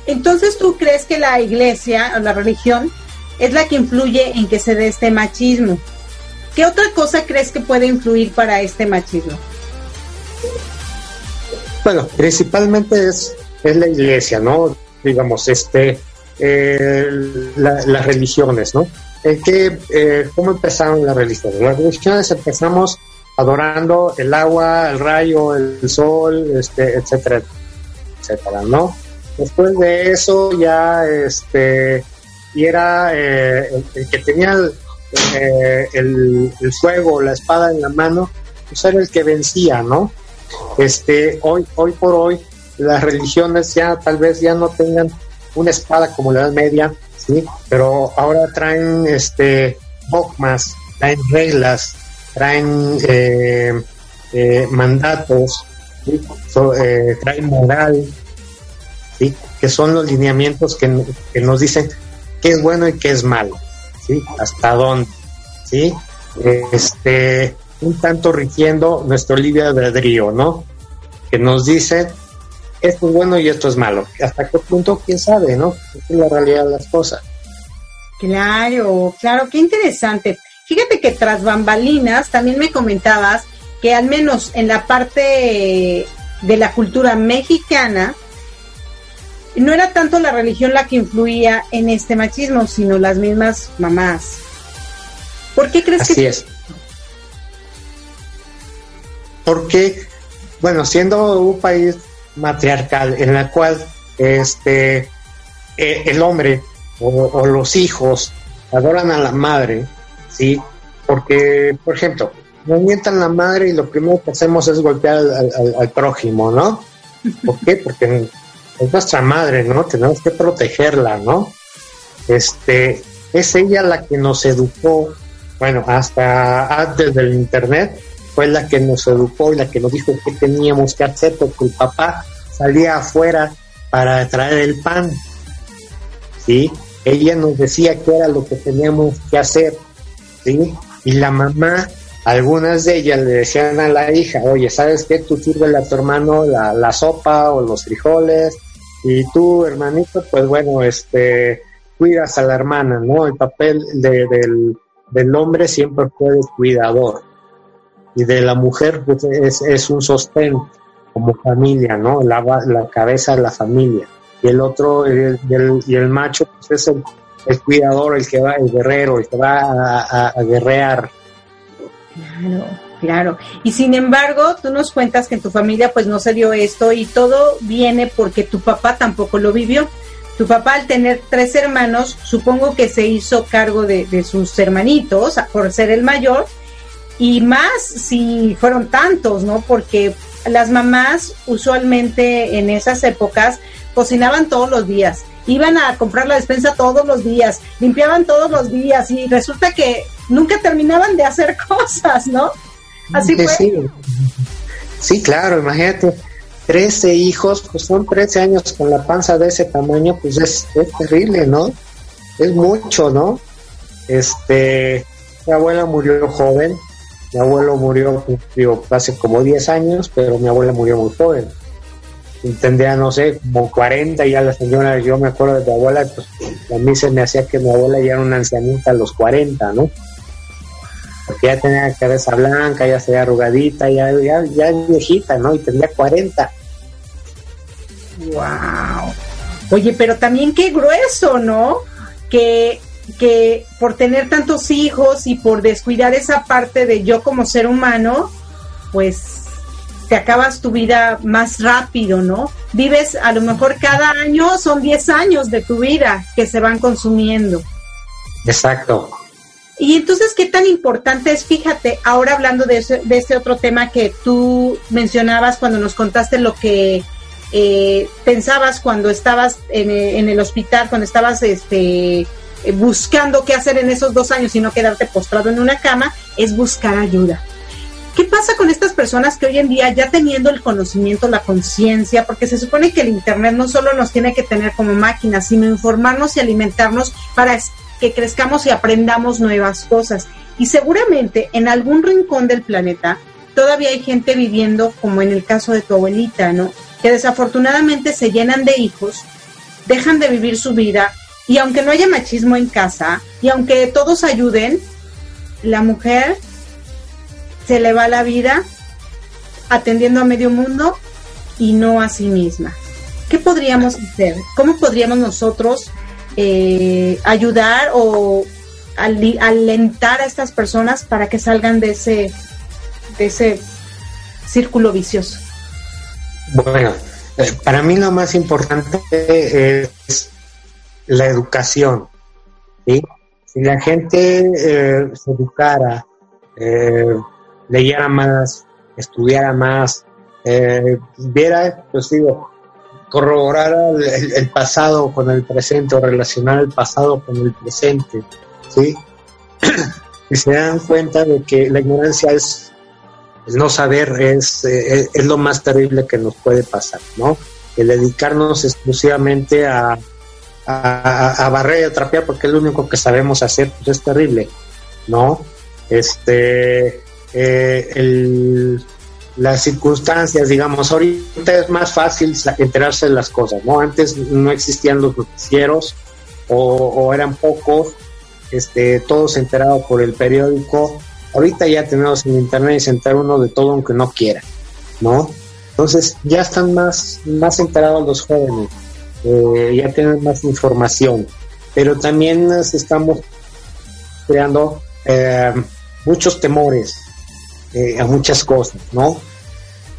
Entonces, ¿tú crees que la iglesia o la religión es la que influye en que se dé este machismo? ¿Qué otra cosa crees que puede influir para este machismo? Bueno, principalmente es, es la iglesia, ¿no? Digamos, este, las religiones, ¿no? que, ¿Cómo empezaron las religiones? Las religiones empezamos adorando el agua, el rayo, el sol, este, etcétera, etcétera, ¿no? Después de eso ya, este, y era el, que tenía el, el, fuego, la espada en la mano, pues era el que vencía, ¿no? Este, hoy, hoy por hoy, las religiones ya tal vez ya no tengan una espada como la Edad Media, ¿sí? Pero ahora traen este dogmas, traen reglas, traen eh, eh, mandatos, eh, traen moral, que son los lineamientos que, nos dicen qué es bueno y qué es malo. Hasta dónde, ¿sí? Este, un tanto rigiendo nuestro libre albedrío, ¿no? Que nos dice esto es bueno y esto es malo. ¿Hasta qué punto? ¿Quién sabe, no? es la realidad de las cosas. Claro, claro, qué interesante. Fíjate que tras bambalinas también me comentabas que al menos en la parte de la cultura mexicana, no era tanto la religión la que influía en este machismo, sino las mismas mamás. ¿Por qué crees Así que... es. Porque, bueno, siendo un país matriarcal en la cual este eh, el hombre o, los hijos adoran a la madre, ¿sí? Porque, por ejemplo, mientan la madre y lo primero que hacemos es golpear al, al prójimo, ¿no? ¿Por qué? Porque es nuestra madre, ¿no? Tenemos que protegerla, ¿no? Este, es ella la que nos educó, bueno, hasta antes del internet, fue la que nos educó y la que nos dijo qué teníamos que hacer, porque el papá salía afuera para traer el pan, ¿sí? Ella nos decía qué era lo que teníamos que hacer, ¿sí? Y la mamá, algunas de ellas le decían a la hija, oye, ¿sabes qué? Tú sirve a tu hermano la, la sopa o los frijoles, y tú, hermanito, pues bueno, este, cuidas a la hermana, ¿no? El papel del, del hombre siempre fue de cuidador y de la mujer pues, es, es un sostén como familia, ¿no? La, la cabeza de la familia. Y el otro, el, y el macho, pues es el, el, cuidador, el que va, el guerrero, el que va a, a guerrear. Claro. Claro, y sin embargo, tú nos cuentas que en tu familia pues no se dio esto y todo viene porque tu papá tampoco lo vivió. Tu papá al tener tres hermanos, supongo que se hizo cargo de, sus hermanitos por ser el mayor y más si fueron tantos, ¿no? Porque las mamás usualmente en esas épocas cocinaban todos los días, iban a comprar la despensa todos los días, limpiaban todos los días y resulta que nunca terminaban de hacer cosas, ¿no? Así fue. Sí. claro, imagínate, 13 hijos, pues son 13 años con la panza de ese tamaño, pues es, terrible, ¿no? Es mucho, ¿no? Este, mi abuela murió joven, mi abuelo murió, digo, hace como 10 años, pero mi abuela murió muy joven. Tendría, no sé, como 40 y ya la señora, yo me acuerdo de mi abuela, pues a mí se me hacía que mi abuela ya era una ancianita a los 40, ¿no? Porque ya tenía cabeza blanca, ya se veía arrugadita, ya, ya, ya viejita, ¿no? Y tenía 40. ¡Wow! Oye, pero también qué grueso, ¿no? Que, que por tener tantos hijos y por descuidar esa parte de yo como ser humano, pues te acabas tu vida más rápido, ¿no? Vives a lo mejor cada año, son 10 años de tu vida que se van consumiendo. Exacto. Y entonces, ¿qué tan importante es? Fíjate, ahora hablando de, ese, de este otro tema que tú mencionabas cuando nos contaste lo que eh, pensabas cuando estabas en, el hospital, cuando estabas este, buscando qué hacer en esos dos años y no quedarte postrado en una cama, es buscar ayuda. ¿Qué pasa con estas personas que hoy en día, ya teniendo el conocimiento, la conciencia, porque se supone que el Internet no solo nos tiene que tener como máquina, sino informarnos y alimentarnos para que crezcamos y aprendamos nuevas cosas. Y seguramente en algún rincón del planeta todavía hay gente viviendo como en el caso de tu abuelita, ¿no? Que desafortunadamente se llenan de hijos, dejan de vivir su vida y aunque no haya machismo en casa y aunque todos ayuden, la mujer se le va la vida atendiendo a medio mundo y no a sí misma. ¿Qué podríamos hacer? ¿Cómo podríamos nosotros eh, ayudar o alentar a estas personas para que salgan de ese, de ese círculo vicioso? Bueno, eh, para mí lo más importante es la educación. Si la gente eh, se educara, leyera más, estudiara más, viera, pues digo, corroborara el, pasado con el presente o relacionar el pasado con el presente, ¿sí? y se dan cuenta de que la ignorancia es el no saber es, eh, es, lo más terrible que nos puede pasar, ¿no? El dedicarnos exclusivamente a, a, barrer y a porque es lo único que sabemos hacer, pues es terrible, ¿no? Este, eh, las circunstancias, digamos, ahorita es más fácil enterarse de las cosas, ¿no? Antes no existían los noticieros o, eran pocos, este, todos enterados por el periódico Ahorita ya tenemos en internet y sentar uno de todo aunque no quiera, ¿no? Entonces ya están más, más enterados los jóvenes, eh, ya tienen más información, pero también nos estamos creando eh, muchos temores eh, a muchas cosas, ¿no?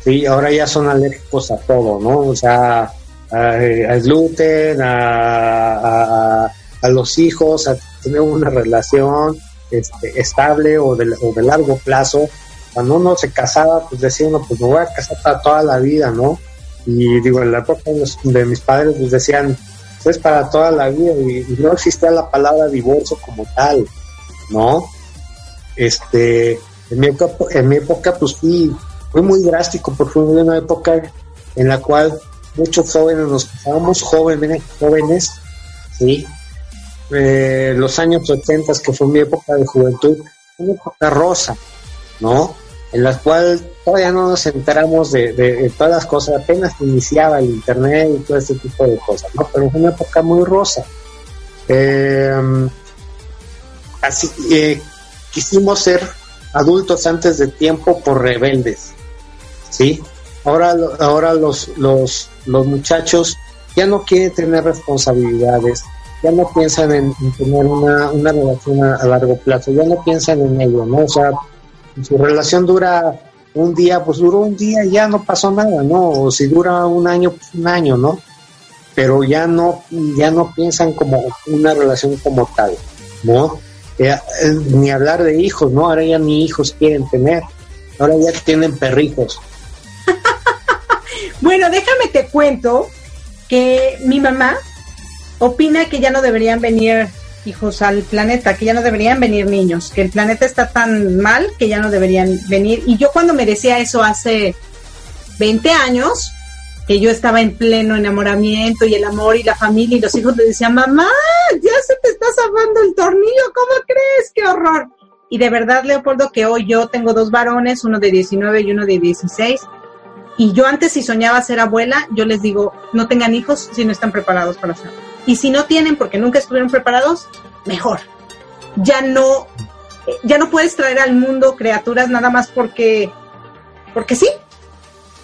Sí, ahora ya son alérgicos a todo, ¿no? O sea, al gluten, a, a, los hijos, a tener una relación, este, estable o de, de largo plazo. Cuando uno se casaba, pues decía uno, pues me voy a casar para toda la vida, ¿no? Y digo, en la época de, mis padres, pues decían, pues para toda la vida, y, no existía la palabra divorcio como tal, ¿no? Este, en mi época, en mi época pues sí, fue muy drástico, porque fue una época en la cual muchos jóvenes nos casábamos jóvenes, jóvenes, ¿sí? eh, los años 80, que fue mi época de juventud, una época rosa, ¿no? En la cual todavía no nos enteramos de, todas las cosas, apenas iniciaba el Internet y todo ese tipo de cosas, ¿no? Pero fue una época muy rosa. Eh, así, eh, quisimos ser adultos antes de tiempo por rebeldes, ¿sí? Ahora, ahora los, los, los muchachos ya no quieren tener responsabilidades, ya no piensan en, tener una, una relación a, largo plazo, ya no piensan en ello, ¿no? O sea, su relación dura un día, pues duró un día y ya no pasó nada, ¿no? O si dura un año, pues un año, ¿no? Pero ya no, ya no piensan como una relación como tal, ¿no? Eh, ni hablar de hijos, ¿no? Ahora ya ni hijos quieren tener, ahora ya tienen perrijos. Bueno, déjame te cuento que mi mamá opina que ya no deberían venir hijos al planeta, que ya no deberían venir niños, que el planeta está tan mal que ya no deberían venir. Y yo cuando me decía eso hace 20 años, que yo estaba en pleno enamoramiento y el amor y la familia y los hijos le decían, mamá, ya se te está zafando el tornillo, ¿cómo crees? ¡Qué horror! Y de verdad, Leopoldo, que hoy yo tengo dos varones, uno de 19 y uno de 16. Y yo antes si soñaba ser abuela, yo les digo, no tengan hijos si no están preparados para hacerlo. Y si no tienen porque nunca estuvieron preparados, mejor. Ya no, ya no puedes traer al mundo criaturas nada más porque, porque sí.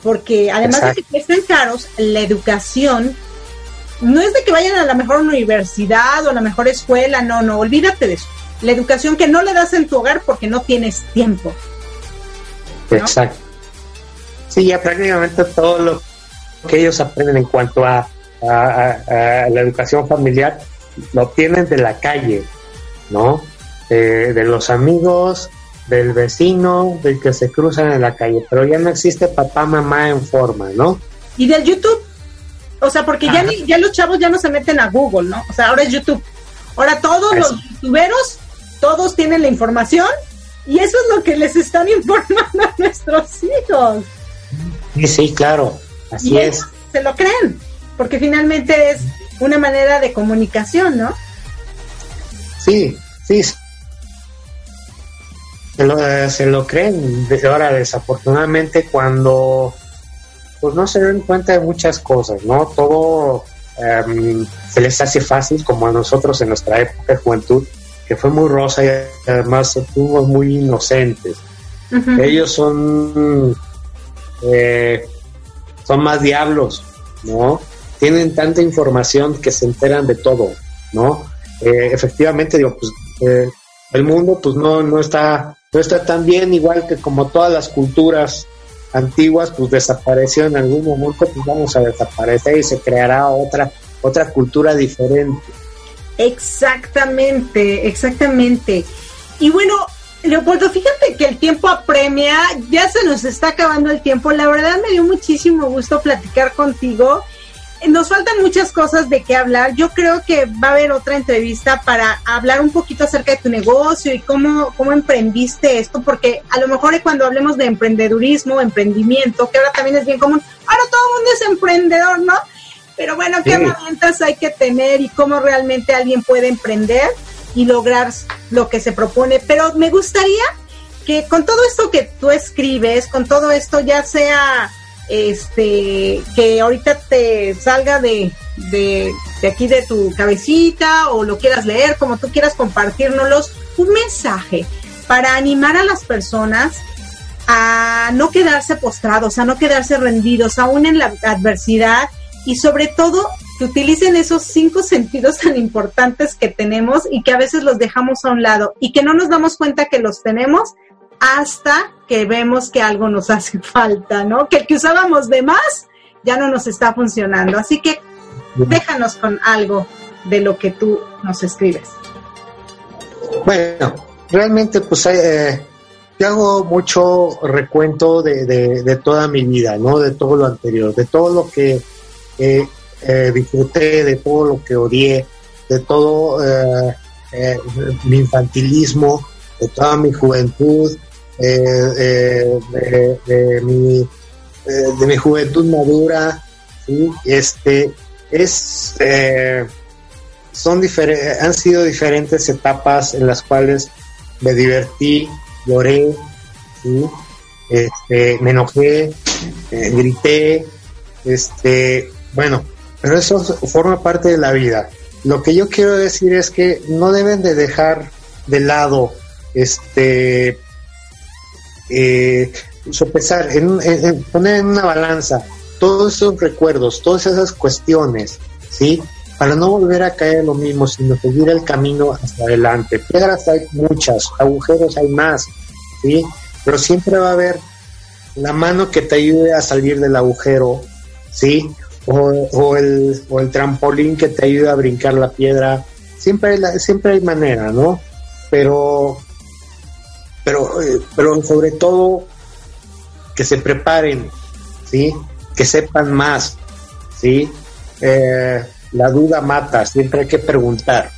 Porque además de que estén caros, la educación no es de que vayan a la mejor universidad o a la mejor escuela, no, no, olvídate de eso. La educación que no le das en tu hogar porque no tienes tiempo. Exacto. Sí, ya prácticamente todo lo que ellos aprenden en cuanto a a, la educación familiar lo obtienen de la calle, ¿no? de los amigos, del vecino, del que se cruzan en la calle, pero ya no existe papá, mamá en forma, ¿no? Y del YouTube, o sea, porque ya, ya los chavos ya no se meten a Google, ¿no? O sea, ahora es YouTube. Ahora todos los youtuberos, todos tienen la información y eso es lo que les están informando a nuestros hijos. Sí, sí, claro, así es. Se lo creen porque finalmente es una manera de comunicación, ¿no? Sí, sí. Se lo, eh, se lo creen. Ahora, desafortunadamente, cuando pues no se dan cuenta de muchas cosas, ¿no? Todo em, se les hace fácil, como a nosotros en nuestra época de juventud, que fue muy rosa y además fuimos muy inocentes. Ellos son, eh, son más diablos, ¿no? tienen tanta información que se enteran de todo, ¿no? Eh, efectivamente, digo, pues eh, el mundo pues no, no, está, no está tan bien, igual que como todas las culturas antiguas, pues desapareció en algún momento, pues vamos a desaparecer y se creará otra, otra cultura diferente. Exactamente, exactamente. Y bueno, Leopoldo, fíjate que el tiempo apremia, ya se nos está acabando el tiempo. La verdad me dio muchísimo gusto platicar contigo. Nos faltan muchas cosas de qué hablar. Yo creo que va a haber otra entrevista para hablar un poquito acerca de tu negocio y cómo, cómo emprendiste esto, porque a lo mejor cuando hablemos de emprendedurismo, emprendimiento, que ahora también es bien común, ahora todo el mundo es emprendedor, ¿no? Pero bueno, ¿qué herramientas hay que tener y cómo realmente alguien puede emprender y lograr lo que se propone? Pero me gustaría que con todo esto que tú escribes, con todo esto ya sea este que ahorita te salga de, de, de aquí de tu cabecita o lo quieras leer, como tú quieras compartirnos un mensaje para animar a las personas a no quedarse postrados, a no quedarse rendidos, aún en la adversidad y sobre todo que utilicen esos cinco sentidos tan importantes que tenemos y que a veces los dejamos a un lado y que no nos damos cuenta que los tenemos hasta que vemos que algo nos hace falta, ¿no? Que el que usábamos de más ya no nos está funcionando. Así que déjanos con algo de lo que tú nos escribes. Bueno, realmente pues eh, yo hago mucho recuento de, de, toda mi vida, ¿no? De todo lo anterior, de todo lo que eh, disfruté de todo lo que odié, de todo eh, eh, mi infantilismo, de toda mi juventud, de, mi, de mi juventud madura, este, es, son han sido diferentes etapas en las cuales me divertí, lloré, este, me enojé, grité, este, bueno, pero eso forma parte de la vida. Lo que yo quiero decir es que no deben de dejar de lado este eh, sopesar, en, poner en una balanza todos esos recuerdos, todas esas cuestiones, ¿sí? Para no volver a caer en lo mismo, sino seguir el camino hacia adelante. Piedras hay muchas, agujeros hay más, ¿sí? Pero siempre va a haber la mano que te ayude a salir del agujero, ¿sí? O, el, o el trampolín que te ayuda a brincar la piedra. Siempre hay, siempre hay manera, ¿no? Pero, pero, eh, pero sobre todo que se preparen, ¿sí? Que sepan más, ¿sí? Eh, la duda mata, siempre hay que preguntar.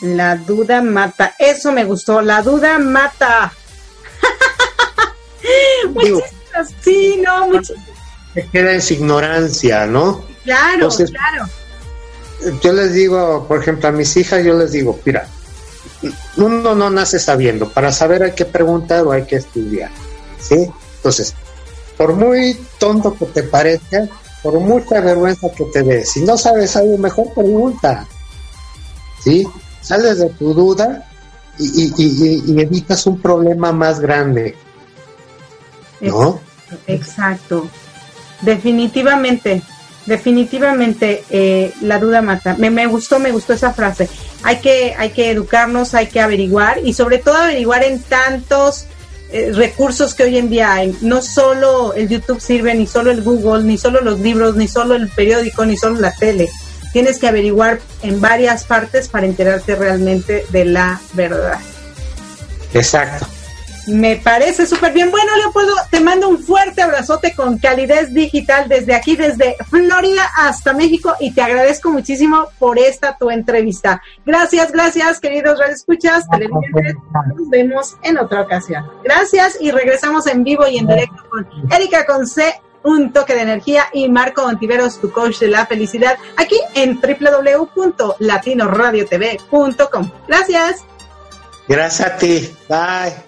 La duda mata, eso me gustó, la duda mata. sí, no, muchas queda en su ignorancia, ¿no? Claro, claro. Yo les digo, por ejemplo, a mis hijas, yo les digo, mira, uno no nace sabiendo, para saber hay que preguntar o hay que estudiar, ¿sí? Entonces, por muy tonto que te parezca, por mucha vergüenza que te dé, si no sabes algo, mejor pregunta, ¿sí? Sales de tu duda y, y evitas un problema más grande, ¿no? Exacto. Definitivamente, definitivamente eh, la duda mata. Me, me, gustó, me gustó esa frase. Hay que, hay que educarnos, hay que averiguar y sobre todo averiguar en tantos eh, recursos que hoy en día hay. No solo el YouTube sirve, ni solo el Google, ni solo los libros, ni solo el periódico, ni solo la tele. Tienes que averiguar en varias partes para enterarte realmente de la verdad. Exacto. Me parece súper bien. Bueno, Leopoldo, te mando un fuerte abrazote con calidez digital desde aquí, desde Florida hasta México y te agradezco muchísimo por esta tu entrevista. Gracias, gracias, queridos radioescuchas, televidentes. Nos vemos en otra ocasión. Gracias y regresamos en vivo y en directo con Erika Conce un toque de energía y Marco Ontiveros, tu coach de la felicidad, aquí en www.latinoradiotv.com. Gracias. Gracias a ti. Bye.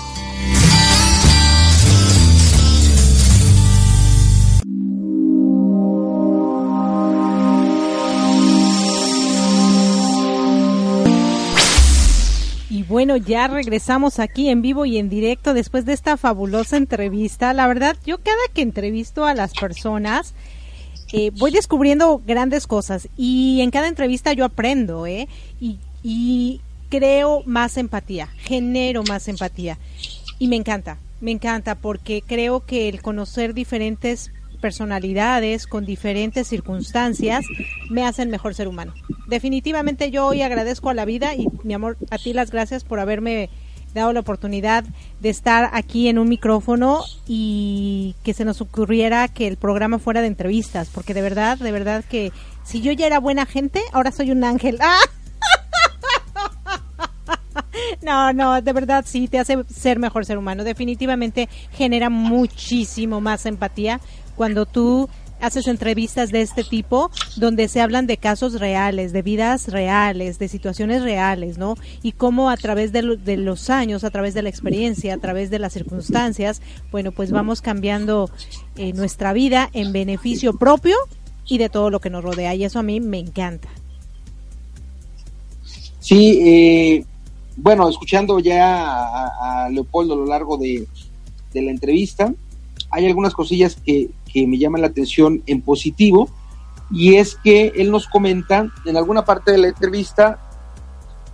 Bueno, ya regresamos aquí en vivo y en directo después de esta fabulosa entrevista. La verdad, yo cada que entrevisto a las personas, eh, voy descubriendo grandes cosas y en cada entrevista yo aprendo, ¿eh? Y, y creo más empatía, genero más empatía. Y me encanta, me encanta porque creo que el conocer diferentes personalidades, con diferentes circunstancias, me hacen mejor ser humano. Definitivamente yo hoy agradezco a la vida y mi amor, a ti las gracias por haberme dado la oportunidad de estar aquí en un micrófono y que se nos ocurriera que el programa fuera de entrevistas, porque de verdad, de verdad que si yo ya era buena gente, ahora soy un ángel. No, no, de verdad sí, te hace ser mejor ser humano. Definitivamente genera muchísimo más empatía cuando tú haces entrevistas de este tipo donde se hablan de casos reales, de vidas reales, de situaciones reales, ¿no? Y cómo a través de, los años, a través de la experiencia, a través de las circunstancias, bueno, pues vamos cambiando eh, nuestra vida en beneficio propio y de todo lo que nos rodea. Y eso a mí me encanta. Sí, eh, bueno, escuchando ya a, Leopoldo a lo largo de, de la entrevista, hay algunas cosillas que, que me llama la atención en positivo y es que él nos comenta en alguna parte de la entrevista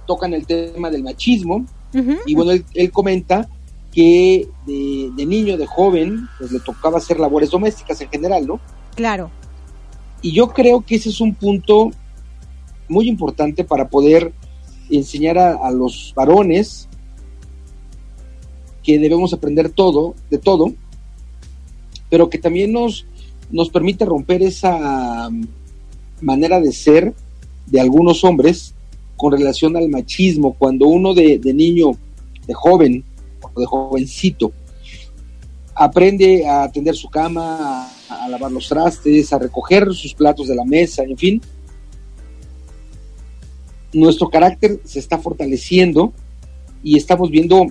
tocan el tema del machismo y bueno él, comenta que de, niño de joven pues le tocaba hacer labores domésticas en general no claro. Y yo creo que ese es un punto muy importante para poder enseñar a, a los varones que debemos aprender todo de todo pero que también nos, nos permite romper esa um, manera de ser de algunos hombres con relación al machismo, cuando uno de, niño, de joven o de jovencito, aprende a atender su cama, a, lavar los trastes, a recoger sus platos de la mesa, en fin, nuestro carácter se está fortaleciendo y estamos viendo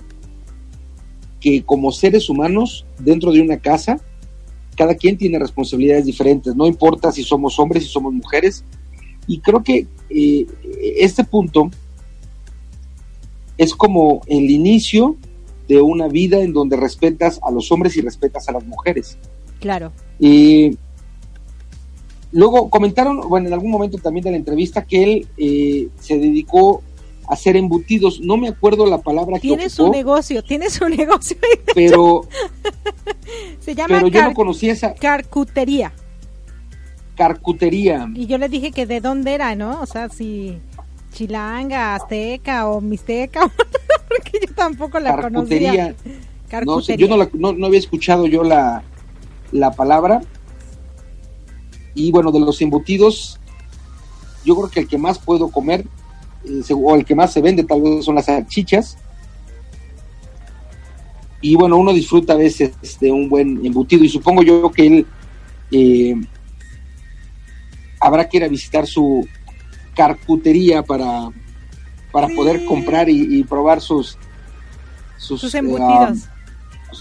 que como seres humanos dentro de una casa cada quien tiene responsabilidades diferentes, no importa si somos hombres, si somos mujeres. Y creo que eh, este punto es como el inicio de una vida en donde respetas a los hombres y respetas a las mujeres. Claro. Y luego comentaron, bueno, en algún momento también de la entrevista que él eh, se dedicó hacer embutidos. No me acuerdo la palabra que Tiene su negocio, tiene su negocio. Pero se llama pero yo no conocía esa carcutería. Carcutería. Y yo le dije que de dónde era, ¿no? O sea, si chilanga, azteca o mixteca, porque yo tampoco la conocía. Carcutería. No, yo no, la, no, había escuchado yo la, la palabra. Y bueno, de los embutidos, yo creo que el que más puedo comer o el que más se vende tal vez son las salchichas. Y bueno, uno disfruta a veces de un buen embutido y supongo yo que él eh, habrá que ir a visitar su carcutería para, para poder comprar y, probar sus, sus, embutidos.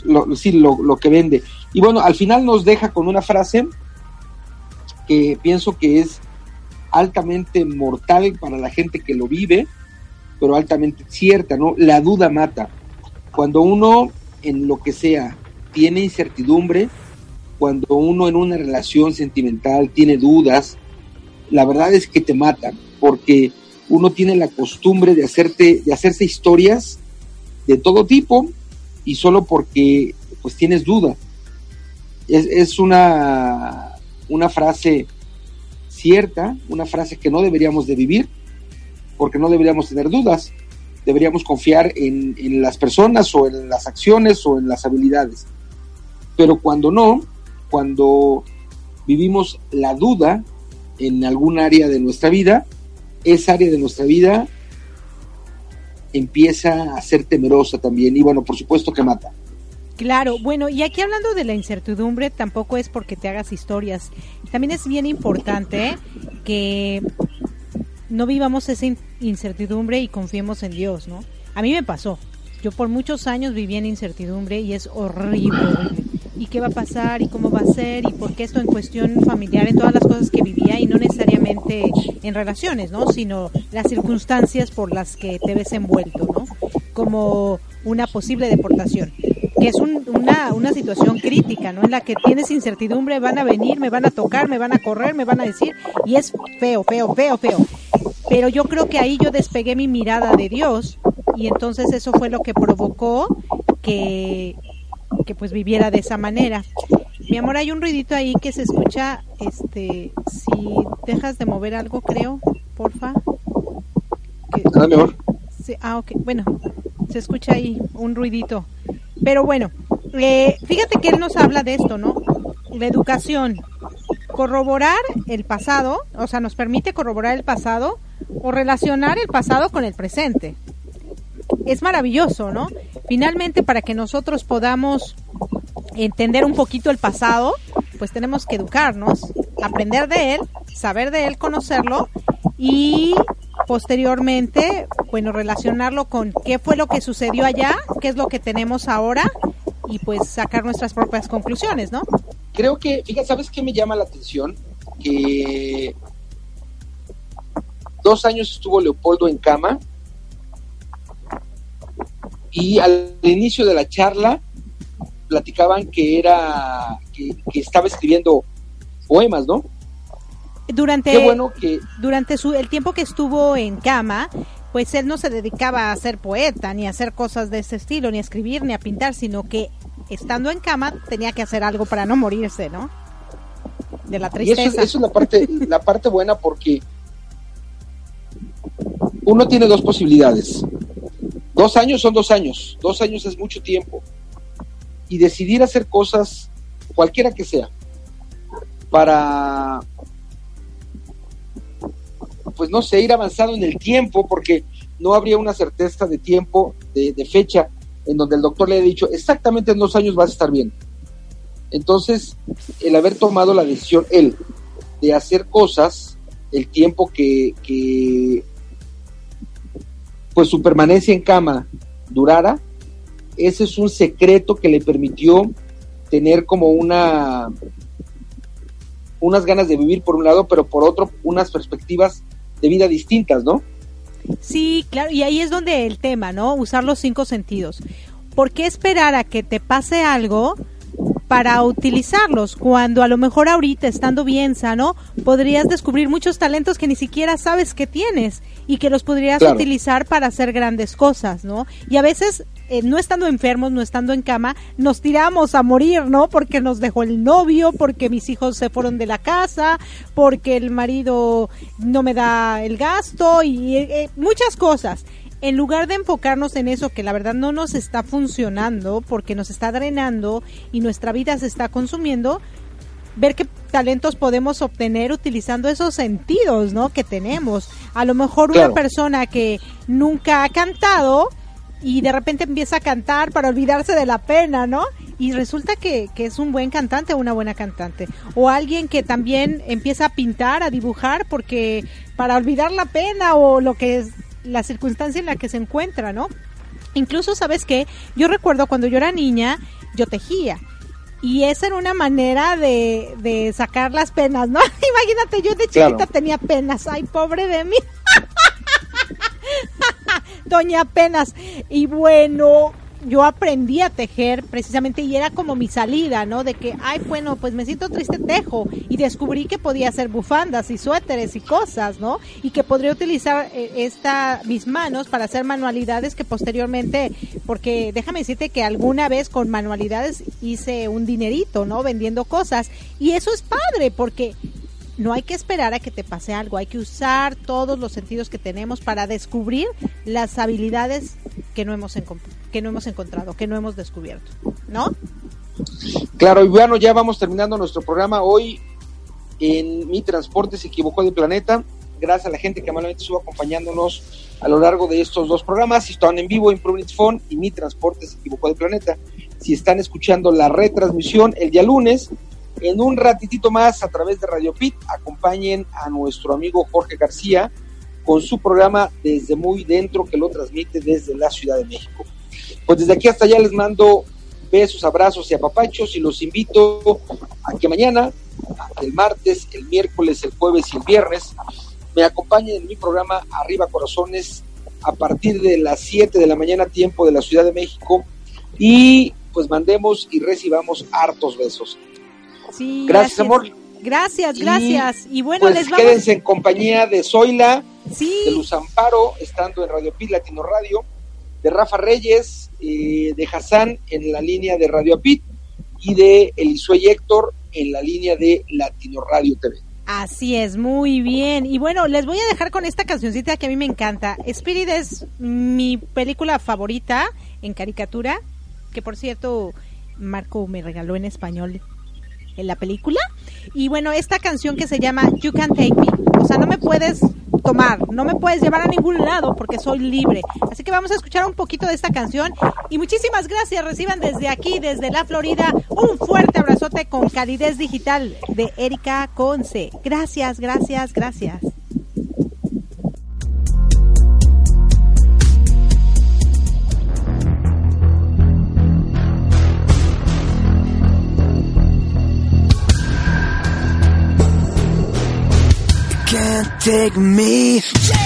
lo, sí, lo, lo que vende. Y bueno, al final nos deja con una frase que pienso que es altamente mortal para la gente que lo vive, pero altamente cierta, ¿no? La duda mata. Cuando uno en lo que sea tiene incertidumbre, cuando uno en una relación sentimental tiene dudas, la verdad es que te mata, porque uno tiene la costumbre de hacerte, de hacerse historias de todo tipo y solo porque pues tienes duda. Es, una, una frase una frase que no deberíamos de vivir, porque no deberíamos tener dudas, deberíamos confiar en, las personas o en las acciones o en las habilidades. Pero cuando no, cuando vivimos la duda en algún área de nuestra vida, esa área de nuestra vida empieza a ser temerosa también y bueno, por supuesto que mata. Claro, bueno, y aquí hablando de la incertidumbre, tampoco es porque te hagas historias. También es bien importante que no vivamos esa incertidumbre y confiemos en Dios, ¿no? A mí me pasó. Yo por muchos años viví en incertidumbre y es horrible. ¿Y qué va a pasar? ¿Y cómo va a ser? ¿Y por qué esto en cuestión familiar, en todas las cosas que vivía y no necesariamente en relaciones, ¿no? Sino las circunstancias por las que te ves envuelto, ¿no? como una posible deportación, que es una, una situación crítica, ¿no? En la que tienes incertidumbre, van a venir, me van a tocar, me van a correr, me van a decir, y es feo, feo, feo, feo. Pero yo creo que ahí yo despegué mi mirada de Dios y entonces eso fue lo que provocó que, que pues viviera de esa manera. Mi amor, hay un ruidito ahí que se escucha, este, si dejas de mover algo, creo, porfa. ah, mejor. Sí, ah, ok, bueno, se escucha ahí un ruidito. Pero bueno, eh, fíjate que él nos habla de esto, ¿no? La educación, corroborar el pasado, o sea, nos permite corroborar el pasado o relacionar el pasado con el presente. Es maravilloso, ¿no? Finalmente, para que nosotros podamos entender un poquito el pasado, pues tenemos que educarnos, aprender de él, saber de él, conocerlo y posteriormente, bueno, relacionarlo con qué fue lo que sucedió allá, qué es lo que tenemos ahora y pues sacar nuestras propias conclusiones, ¿no? Creo que, fíjate, ¿sabes qué me llama la atención? Que dos años estuvo Leopoldo en cama y al inicio de la charla platicaban que era que, estaba escribiendo poemas, ¿no? Durante, bueno que... durante su, el tiempo que estuvo en cama, pues él no se dedicaba a ser poeta, ni a hacer cosas de ese estilo, ni a escribir, ni a pintar, sino que estando en cama tenía que hacer algo para no morirse, ¿no? De la tristeza. Y eso, eso es la parte, la parte buena porque uno tiene dos posibilidades. Dos años son dos años, dos años es mucho tiempo y decidir hacer cosas, cualquiera que sea, para, pues no sé, ir avanzando en el tiempo, porque no habría una certeza de tiempo, de, fecha, en donde el doctor le ha dicho, exactamente en dos años vas a estar bien. Entonces, el haber tomado la decisión, él, de hacer cosas, el tiempo que, que pues su permanencia en cama durara, ese es un secreto que le permitió tener como una unas ganas de vivir por un lado, pero por otro unas perspectivas de vida distintas, ¿no? Sí, claro, y ahí es donde el tema, ¿no? Usar los cinco sentidos. ¿Por qué esperar a que te pase algo para utilizarlos cuando a lo mejor ahorita estando bien sano podrías descubrir muchos talentos que ni siquiera sabes que tienes y que los podrías utilizar para hacer grandes cosas, ¿no? Y a veces eh, no estando enfermos, no estando en cama, nos tiramos a morir, ¿no? Porque nos dejó el novio, porque mis hijos se fueron de la casa, porque el marido no me da el gasto y eh, eh, muchas cosas. En lugar de enfocarnos en eso que la verdad no nos está funcionando porque nos está drenando y nuestra vida se está consumiendo, ver qué talentos podemos obtener utilizando esos sentidos, ¿no? Que tenemos. A lo mejor una persona que nunca ha cantado, y de repente empieza a cantar para olvidarse de la pena, ¿no? Y resulta que, es un buen cantante o una buena cantante. O alguien que también empieza a pintar, a dibujar, porque para olvidar la pena o lo que es la circunstancia en la que se encuentra, ¿no? Incluso, ¿sabes qué? Yo recuerdo cuando yo era niña, yo tejía. Y esa era una manera de, de sacar las penas, ¿no? Imagínate, yo de chiquita tenía penas. Ay, pobre de mí. Doña Penas. Y bueno, yo aprendí a tejer precisamente y era como mi salida, ¿no? De que, ay, bueno, pues me siento triste, tejo. Y descubrí que podía hacer bufandas y suéteres y cosas, ¿no? Y que podría utilizar eh, esta, mis manos para hacer manualidades que posteriormente, porque déjame decirte que alguna vez con manualidades hice un dinerito, ¿no? Vendiendo cosas. Y eso es padre porque no hay que esperar a que te pase algo, hay que usar todos los sentidos que tenemos para descubrir las habilidades que no hemos, que no hemos encontrado, que no hemos descubierto, ¿no? Claro, y bueno, ya vamos terminando nuestro programa hoy en Mi Transporte se equivocó de planeta. Gracias a la gente que amablemente estuvo acompañándonos a lo largo de estos dos programas. Si están en vivo, Improvement Phone y Mi Transporte se equivocó de planeta. Si están escuchando la retransmisión el día lunes, en un ratitito más, a través de Radio Pit, acompañen a nuestro amigo Jorge García con su programa Desde Muy Dentro, que lo transmite desde la Ciudad de México. Pues desde aquí hasta allá les mando besos, abrazos y apapachos y los invito a que mañana, el martes, el miércoles, el jueves y el viernes me acompañen en mi programa Arriba Corazones a partir de las 7 de la mañana tiempo de la Ciudad de México y pues mandemos y recibamos hartos besos. Sí, gracias, amor. Gracias, gracias. Y, bueno, pues les vamos... quédense en compañía de Zoila, sí. de Luz Amparo, estando en Radio Pit Latino Radio, de Rafa Reyes, de Hassan en la línea de Radio Apit y de Elisue Héctor en la línea de Latino Radio TV. Así es, muy bien. Y bueno, les voy a dejar con esta cancioncita que a mí me encanta. Spirit es mi película favorita en caricatura, que por cierto Marco me regaló en español en la película. Y bueno, esta canción que se llama You Can Take Me. O sea, no me puedes tomar, no me puedes llevar a ningún lado porque soy libre. Así que vamos a escuchar un poquito de esta canción. Y muchísimas gracias. Reciban desde aquí, desde la Florida, un fuerte abrazote con calidez digital de Erika Conce. Gracias, gracias, gracias. Can't take me.